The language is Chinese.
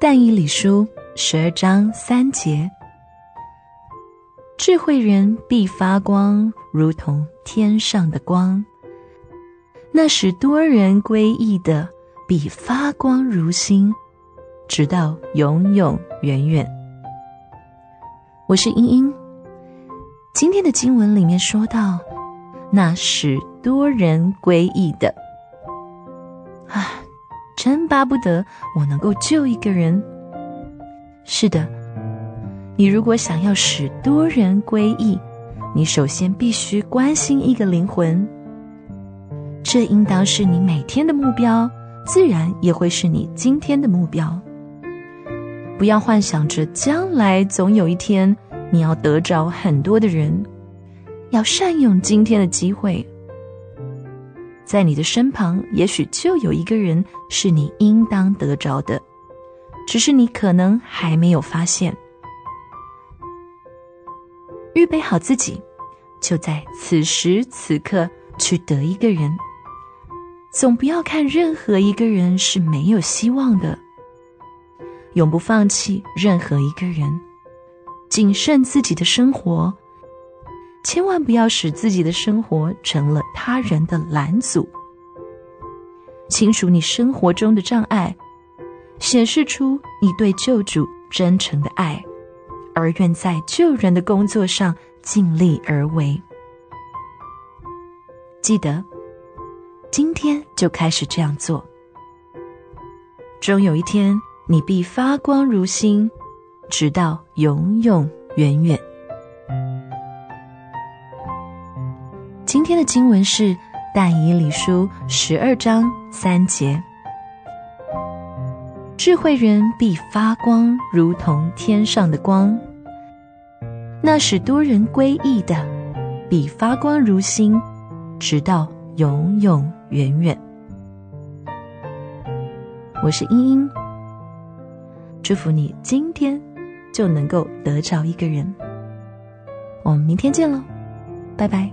但以理书十二章三节：智慧人必发光，如同天上的光；那使多人归义的，必发光如星，直到永永远远。我是英英。今天的经文里面说到，那使多人归义的。巴不得我能够救一个人。是的，你如果想要使多人归义，你首先必须关心一个灵魂。这应当是你每天的目标，自然也会是你今天的目标。不要幻想着将来总有一天你要得着很多的人，要善用今天的机会。在你的身旁，也许就有一个人是你应当得着的，只是你可能还没有发现。预备好自己，就在此时此刻去得一个人。总不要看任何一个人是没有希望的，永不放弃任何一个人，谨慎自己的生活。千万不要使自己的生活成了他人的拦阻。清除你生活中的障碍，显示出你对救主真诚的爱，而愿在救人的工作上尽力而为。记得，今天就开始这样做。终有一天，你必发光如星，直到永永远远。今天的经文是《但以理书》十二章三节：智慧人必发光，如同天上的光；那使多人归义的，必发光如星，直到永永远远。我是英英，祝福你今天就能够得着一个人。我们明天见喽，拜拜。